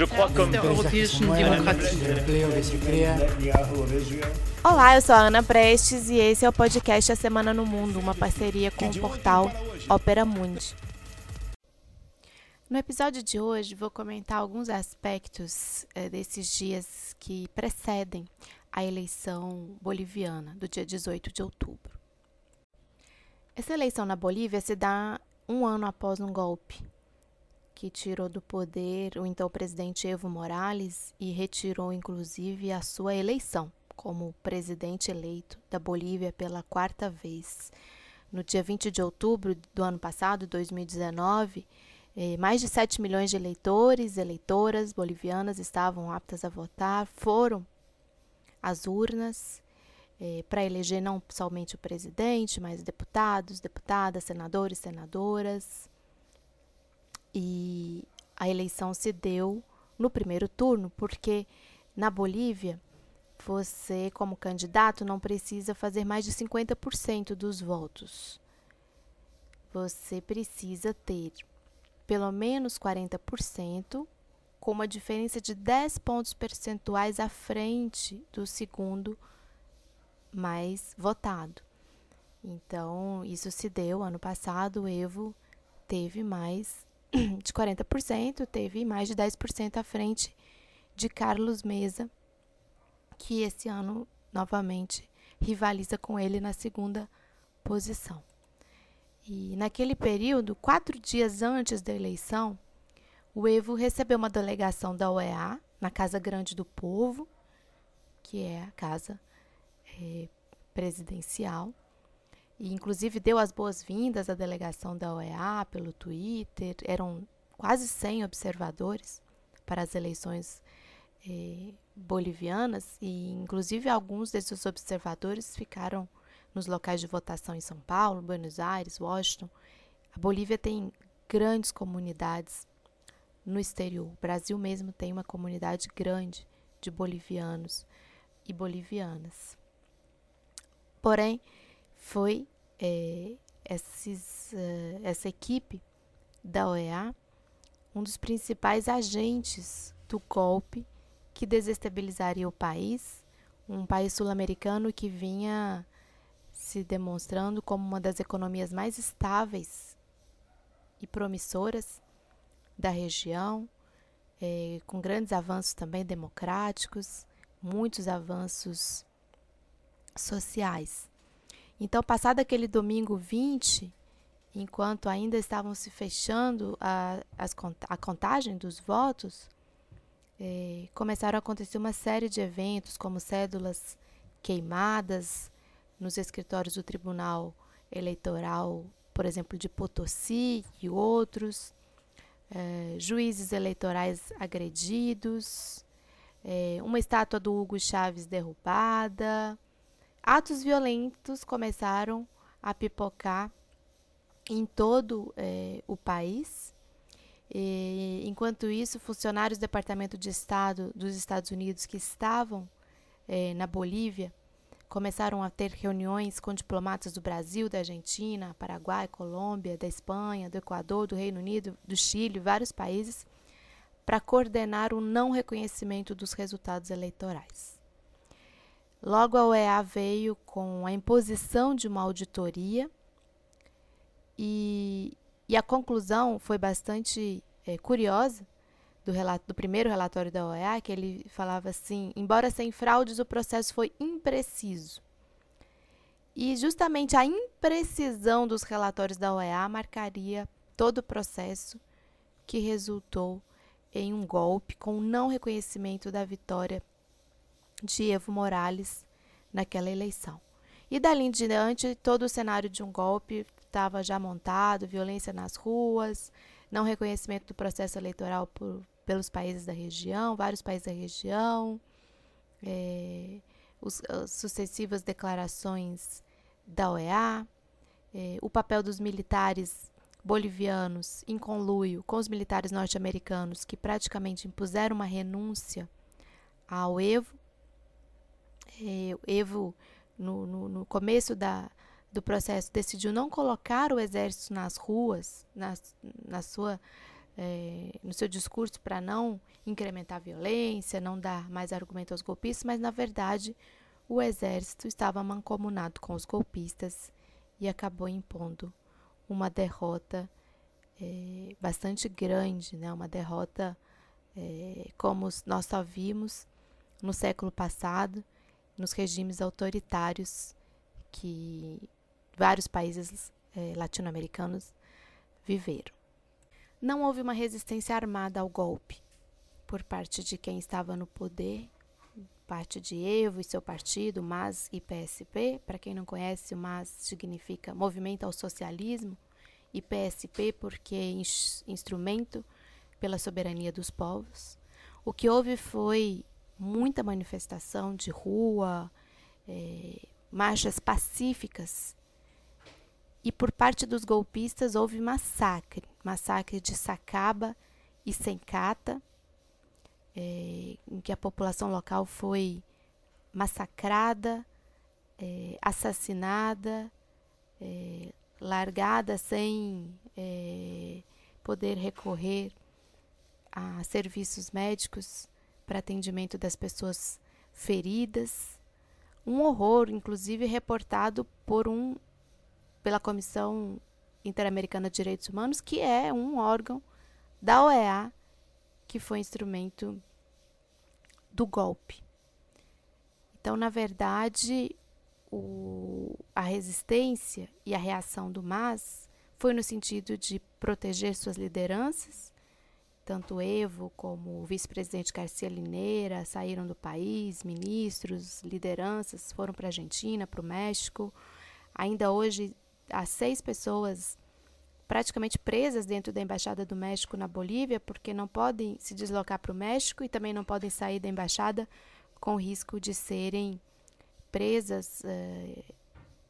Je crois comme Olá, eu sou a Ana Prestes e esse é o podcast A Semana no Mundo, uma parceria com o portal Opera Mundi. No episódio de hoje, vou comentar alguns aspectos eh, desses dias que precedem a eleição boliviana, do dia 18 de outubro. Essa eleição na Bolívia se dá um ano após um golpe que tirou do poder o então presidente Evo Morales e retirou, inclusive, a sua eleição como presidente eleito da Bolívia pela quarta vez. No dia 20 de outubro do ano passado, 2019, eh, mais de 7 milhões de eleitores e eleitoras bolivianas estavam aptas a votar, foram às urnas eh, para eleger não somente o presidente, mas deputados, deputadas, senadores, senadoras. E a eleição se deu no primeiro turno, porque na Bolívia você, como candidato, não precisa fazer mais de 50% dos votos. Você precisa ter pelo menos 40%, com uma diferença de 10 pontos percentuais à frente do segundo mais votado. Então, isso se deu ano passado, o Evo teve mais de 40%, teve mais de 10% à frente de Carlos Mesa, que esse ano novamente rivaliza com ele na segunda posição. E naquele período, quatro dias antes da eleição, o Evo recebeu uma delegação da OEA na Casa Grande do Povo, que é a casa é, presidencial, e inclusive deu as boas-vindas à delegação da OEA pelo Twitter. Eram quase 100 observadores para as eleições eh, bolivianas, e inclusive alguns desses observadores ficaram nos locais de votação em São Paulo, Buenos Aires, Washington. A Bolívia tem grandes comunidades no exterior. O Brasil mesmo tem uma comunidade grande de bolivianos e bolivianas. Porém, foi é, esses, uh, essa equipe da OEA um dos principais agentes do golpe que desestabilizaria o país, um país sul-americano que vinha se demonstrando como uma das economias mais estáveis e promissoras da região, é, com grandes avanços também democráticos, muitos avanços sociais. Então, passado aquele domingo 20, enquanto ainda estavam se fechando a, as, a contagem dos votos, é, começaram a acontecer uma série de eventos, como cédulas queimadas nos escritórios do Tribunal Eleitoral, por exemplo, de Potosí e outros, é, juízes eleitorais agredidos, é, uma estátua do Hugo Chaves derrubada. Atos violentos começaram a pipocar em todo é, o país. E, enquanto isso, funcionários do Departamento de Estado dos Estados Unidos que estavam é, na Bolívia começaram a ter reuniões com diplomatas do Brasil, da Argentina, Paraguai, Colômbia, da Espanha, do Equador, do Reino Unido, do Chile, vários países, para coordenar o não reconhecimento dos resultados eleitorais. Logo, a OEA veio com a imposição de uma auditoria e, e a conclusão foi bastante é, curiosa do, relato, do primeiro relatório da OEA, que ele falava assim: embora sem fraudes, o processo foi impreciso. E justamente a imprecisão dos relatórios da OEA marcaria todo o processo que resultou em um golpe com o não reconhecimento da vitória de Evo Morales naquela eleição. E dali em diante, todo o cenário de um golpe estava já montado, violência nas ruas, não reconhecimento do processo eleitoral por, pelos países da região, vários países da região, é, os, as sucessivas declarações da OEA, é, o papel dos militares bolivianos em conluio com os militares norte-americanos que praticamente impuseram uma renúncia ao Evo eh, Evo, no, no, no começo da, do processo, decidiu não colocar o exército nas ruas, na, na sua é, no seu discurso para não incrementar a violência, não dar mais argumento aos golpistas, mas na verdade o exército estava mancomunado com os golpistas e acabou impondo uma derrota é, bastante grande, né? uma derrota é, como nós só vimos no século passado, nos regimes autoritários que vários países é, latino-americanos viveram. Não houve uma resistência armada ao golpe por parte de quem estava no poder, parte de Evo e seu partido, MAS e PSP. Para quem não conhece, o MAS significa Movimento ao Socialismo e PSP porque instrumento pela soberania dos povos. O que houve foi muita manifestação de rua, é, marchas pacíficas. E por parte dos golpistas houve massacre massacre de Sacaba e Sencata, é, em que a população local foi massacrada, é, assassinada, é, largada sem é, poder recorrer a serviços médicos para atendimento das pessoas feridas. Um horror, inclusive reportado por um pela Comissão Interamericana de Direitos Humanos, que é um órgão da OEA que foi instrumento do golpe. Então, na verdade, o, a resistência e a reação do MAS foi no sentido de proteger suas lideranças. Tanto Evo como o vice-presidente Garcia Lineira saíram do país, ministros, lideranças foram para a Argentina, para o México. Ainda hoje, há seis pessoas praticamente presas dentro da Embaixada do México na Bolívia, porque não podem se deslocar para o México e também não podem sair da embaixada com risco de serem presas uh,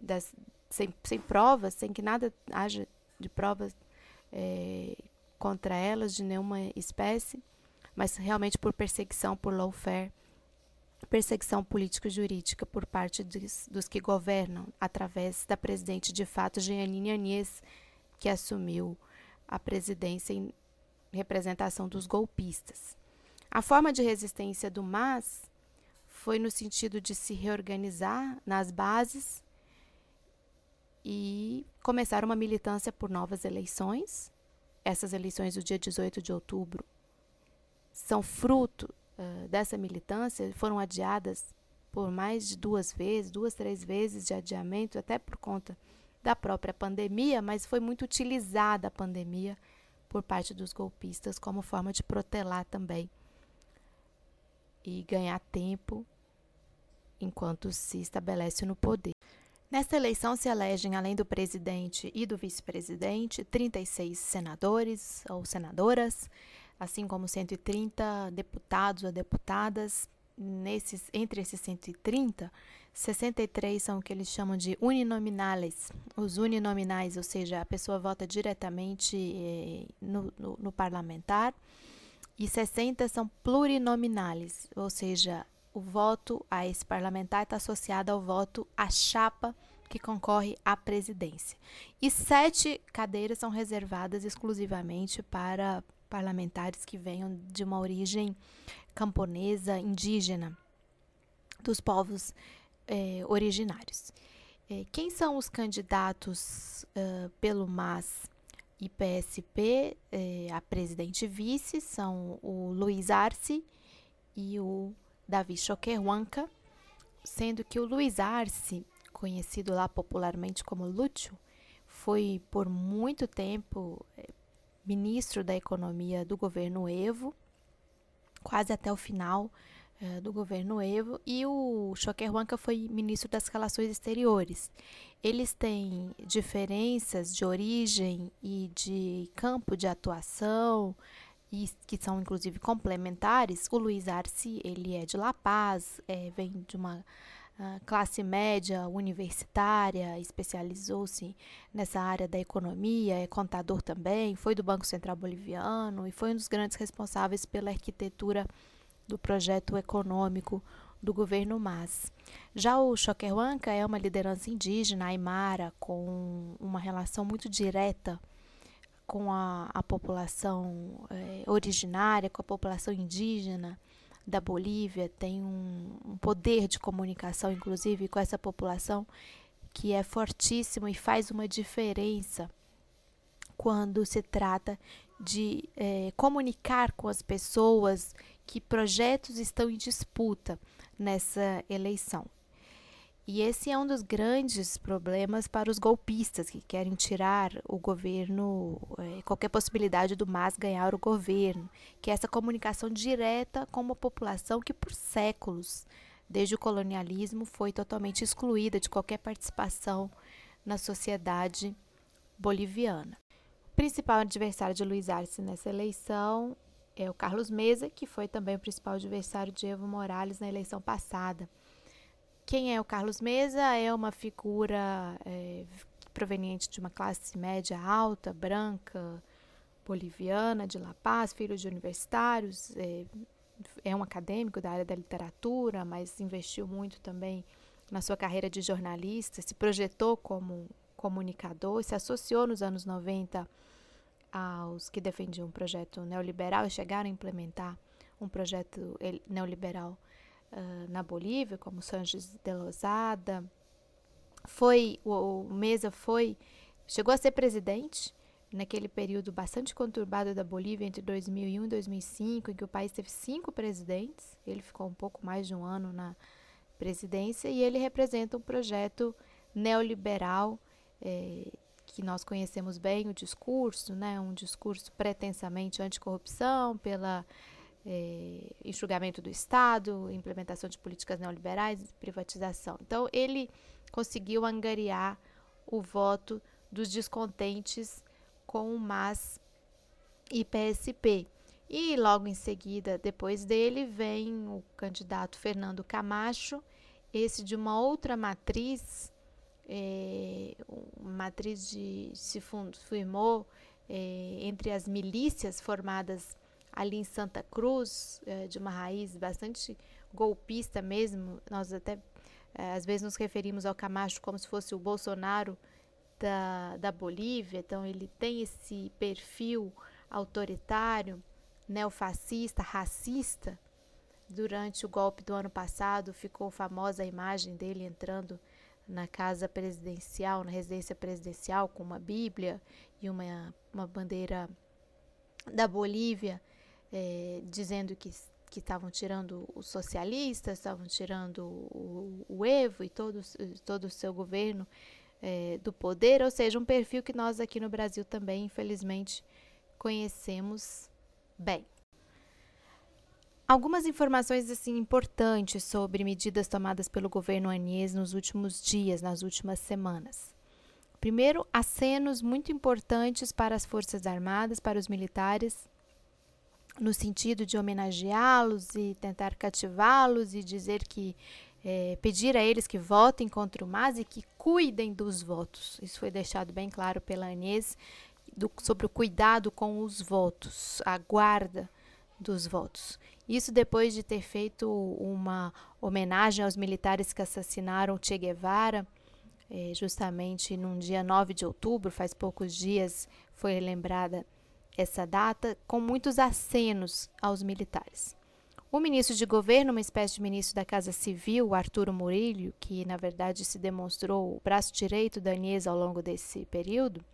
das, sem, sem provas, sem que nada haja de provas eh, contra elas de nenhuma espécie, mas realmente por perseguição, por lawfare, perseguição político-jurídica por parte dos, dos, que governam, através da presidente de fato, Jeanine Anies, que assumiu a presidência em representação dos golpistas. A forma de resistência do MAS foi no sentido de se reorganizar nas bases e começar uma militância por novas eleições. Essas eleições do dia 18 de outubro são fruto uh, dessa militância, foram adiadas por mais de duas vezes, duas, três vezes de adiamento, até por conta da própria pandemia, mas foi muito utilizada a pandemia por parte dos golpistas como forma de protelar também e ganhar tempo enquanto se estabelece no poder. Nesta eleição se elegem, além do presidente e do vice-presidente, 36 senadores ou senadoras, assim como 130 deputados ou deputadas. Nesses, entre esses 130, 63 são o que eles chamam de uninominales. Os uninominais, ou seja, a pessoa vota diretamente eh, no, no, no parlamentar. E 60 são plurinominales, ou seja, o voto a esse parlamentar está associado ao voto à chapa que concorre à presidência. E sete cadeiras são reservadas exclusivamente para parlamentares que venham de uma origem camponesa, indígena, dos povos eh, originários. Eh, quem são os candidatos pelo MAS e PSP eh, a presidente e vice? São o Luiz Arce e o Davi Choquehuanca, sendo que o Luiz Arce, conhecido lá popularmente como Lúcio, foi por muito tempo eh, ministro da Economia do governo Evo, quase até o final eh, do governo Evo, e o Choquehuanca foi ministro das Relações Exteriores. Eles têm diferenças de origem e de campo de atuação, e que são inclusive complementares. O Luiz Arce, ele é de La Paz, é, vem de uma classe média universitária, especializou-se nessa área da economia, é contador também, foi do Banco Central Boliviano e foi um dos grandes responsáveis pela arquitetura do projeto econômico do governo Mas. Já o Choquehuanca é uma liderança indígena, aimara, com uma relação muito direta com a, a população é, originária, com a população indígena da Bolívia, tem um, um poder de comunicação, inclusive, com essa população que é fortíssimo e faz uma diferença quando se trata de é, comunicar com as pessoas que projetos estão em disputa nessa eleição. E esse é um dos grandes problemas para os golpistas que querem tirar o governo, é, qualquer possibilidade do MAS ganhar o governo, que é essa comunicação direta com uma população que por séculos, desde o colonialismo, foi totalmente excluída de qualquer participação na sociedade boliviana. O principal adversário de Luiz Arce nessa eleição é o Carlos Mesa, que foi também o principal adversário de Evo Morales na eleição passada. Quem é o Carlos Mesa? É uma figura é, proveniente de uma classe média alta, branca, boliviana, de La Paz, filho de universitários, é, é um acadêmico da área da literatura, mas investiu muito também na sua carreira de jornalista, se projetou como comunicador, se associou nos anos 90 aos que defendiam um projeto neoliberal e chegaram a implementar um projeto neoliberal uh, na Bolívia, como Sanches de Lozada. Foi, o, o Mesa foi, chegou a ser presidente naquele período bastante conturbado da Bolívia entre 2001 e 2005, em que o país teve cinco presidentes. Ele ficou um pouco mais de um ano na presidência e ele representa um projeto neoliberal eh, que nós conhecemos bem o discurso, né? Um discurso pretensamente anticorrupção, pela é, enxugamento do Estado, implementação de políticas neoliberais, privatização. Então, ele conseguiu angariar o voto dos descontentes com o MAS e PSP. E logo em seguida, depois dele, vem o candidato Fernando Camacho, esse de uma outra matriz, é, matriz de se firmou é, entre as milícias formadas ali em Santa Cruz, é, de uma raiz bastante golpista mesmo. Nós até é, às vezes nos referimos ao Camacho como se fosse o Bolsonaro da, da Bolívia. Então, ele tem esse perfil autoritário, neofascista, racista. Durante o golpe do ano passado, ficou famosa a imagem dele entrando na casa presidencial, na residência presidencial, com uma Bíblia e uma, uma bandeira da Bolívia é, dizendo que que estavam tirando os socialistas, estavam tirando o, o Evo e todo, todo o seu governo é, do poder, ou seja, um perfil que nós aqui no Brasil também, infelizmente, conhecemos bem. Algumas informações assim importantes sobre medidas tomadas pelo governo Anies nos últimos dias, nas últimas semanas. Primeiro, acenos muito importantes para as Forças Armadas, para os militares, no sentido de homenageá-los e tentar cativá-los e dizer que é, pedir a eles que votem contra o MAS e que cuidem dos votos. Isso foi deixado bem claro pela Anês do, sobre o cuidado com os votos, a guarda dos votos. Isso depois de ter feito uma homenagem aos militares que assassinaram Che Guevara, é, justamente num dia 9 de outubro, faz poucos dias, foi lembrada essa data com muitos acenos aos militares. O ministro de governo, uma espécie de ministro da Casa Civil, Arturo Murillo, que na verdade se demonstrou o braço direito da Anies ao longo desse período,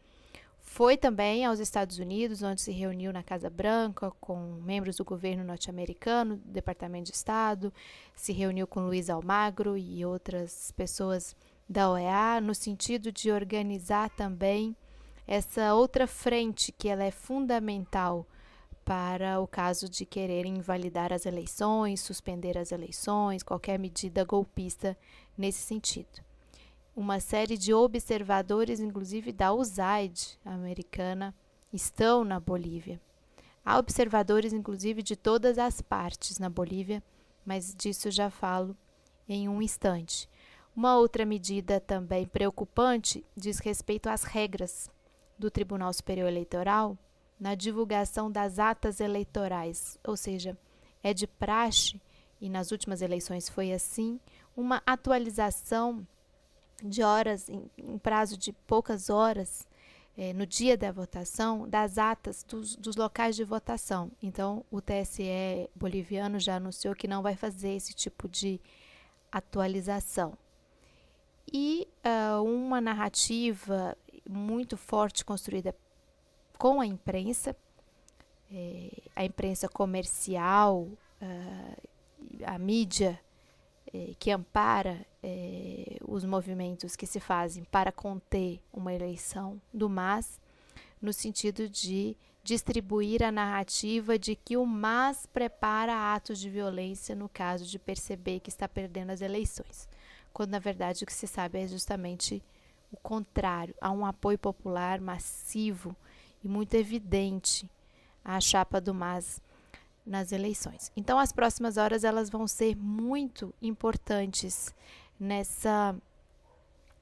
foi também aos Estados Unidos, onde se reuniu na Casa Branca com membros do governo norte-americano, Departamento de Estado, se reuniu com Luiz Almagro e outras pessoas da OEA, no sentido de organizar também essa outra frente que ela é fundamental para o caso de quererem invalidar as eleições, suspender as eleições, qualquer medida golpista nesse sentido. Uma série de observadores, inclusive da USAID americana, estão na Bolívia. Há observadores, inclusive, de todas as partes na Bolívia, mas disso já falo em um instante. Uma outra medida também preocupante diz respeito às regras do Tribunal Superior Eleitoral na divulgação das atas eleitorais, ou seja, é de praxe, e nas últimas eleições foi assim, uma atualização de horas, em, em prazo de poucas horas, é, no dia da votação das atas dos, dos, locais de votação. Então, o TSE boliviano já anunciou que não vai fazer esse tipo de atualização. E uh, uma narrativa muito forte construída com a imprensa, é, a imprensa comercial, uh, a mídia é, que ampara é, os movimentos que se fazem para conter uma eleição do MAS, no sentido de distribuir a narrativa de que o MAS prepara atos de violência no caso de perceber que está perdendo as eleições, quando na verdade o que se sabe é justamente o contrário, há um apoio popular massivo e muito evidente à chapa do MAS nas eleições. Então, as próximas horas elas vão ser muito importantes nessa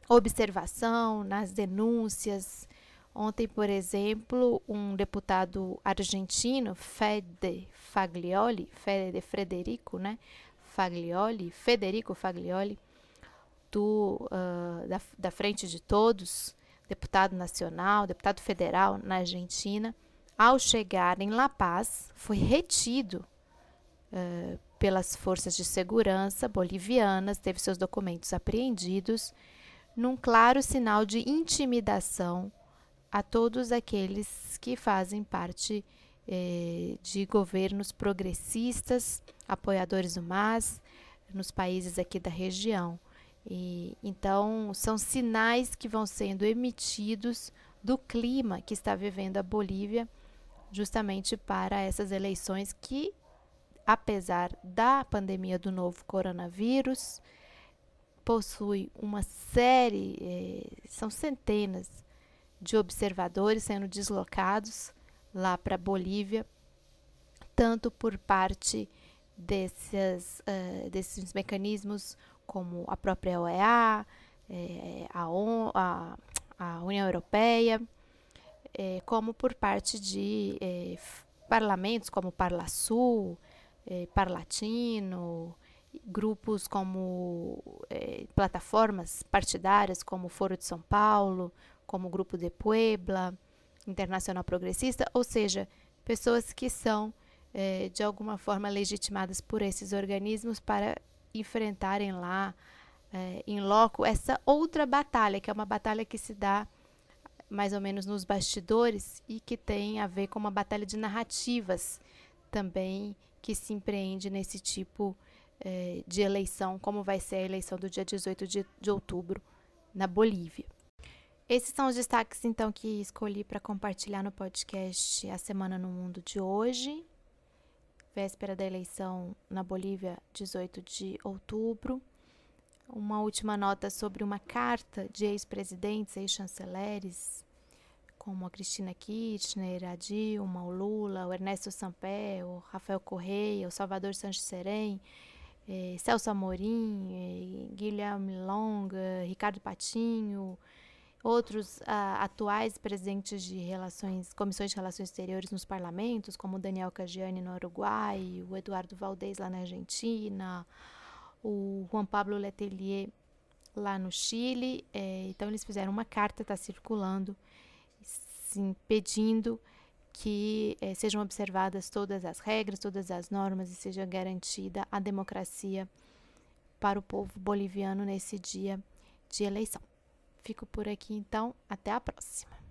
observação, nas denúncias. Ontem, por exemplo, um deputado argentino, Fede Faglioli, Fede Frederico, né? Faglioli, Federico Faglioli, do, uh, da, da Frente de Todos, deputado nacional, deputado federal na Argentina, ao chegar em La Paz, foi retido uh, pelas forças de segurança bolivianas, teve seus documentos apreendidos, num claro sinal de intimidação a todos aqueles que fazem parte eh, de governos progressistas, apoiadores do MAS, nos países aqui da região. E, então, são sinais que vão sendo emitidos do clima que está vivendo a Bolívia justamente para essas eleições que, apesar da pandemia do novo coronavírus, possui uma série, eh, são centenas de observadores sendo deslocados lá para a Bolívia, tanto por parte uh, desses mecanismos como a própria OEA, eh, a, a, a União Europeia, é, como por parte de é, parlamentos como Parlasul, é, Parlatino, grupos como é, plataformas partidárias como Foro de São Paulo, como Grupo de Puebla, Internacional Progressista, ou seja, pessoas que são é, de alguma forma legitimadas por esses organismos para enfrentarem lá é, em loco essa outra batalha, que é uma batalha que se dá mais ou menos nos bastidores e que tem a ver com uma batalha de narrativas também que se empreende nesse tipo eh, de eleição, como vai ser a eleição do dia 18 de, de outubro na Bolívia. Esses são os destaques, então, que escolhi para compartilhar no podcast A Semana no Mundo de hoje, véspera da eleição na Bolívia, 18 de outubro. Uma última nota sobre uma carta de ex-presidentes, ex-chanceleres, como a Cristina Kirchner, a Dilma, o Lula, o Ernesto Sampé, o Rafael Correia, o Salvador Sanches Serem, eh, Celso Amorim, eh, Guilherme Longa, Ricardo Patinho, outros ah, atuais presidentes de relações, comissões de relações exteriores nos parlamentos, como Daniel Cagiani no Uruguai, o Eduardo Valdez lá na Argentina, o Juan Pablo Letelier lá no Chile. É, então, eles fizeram uma carta, está circulando, sim, pedindo que é, sejam observadas todas as regras, todas as normas e seja garantida a democracia para o povo boliviano nesse dia de eleição. Fico por aqui então, até a próxima.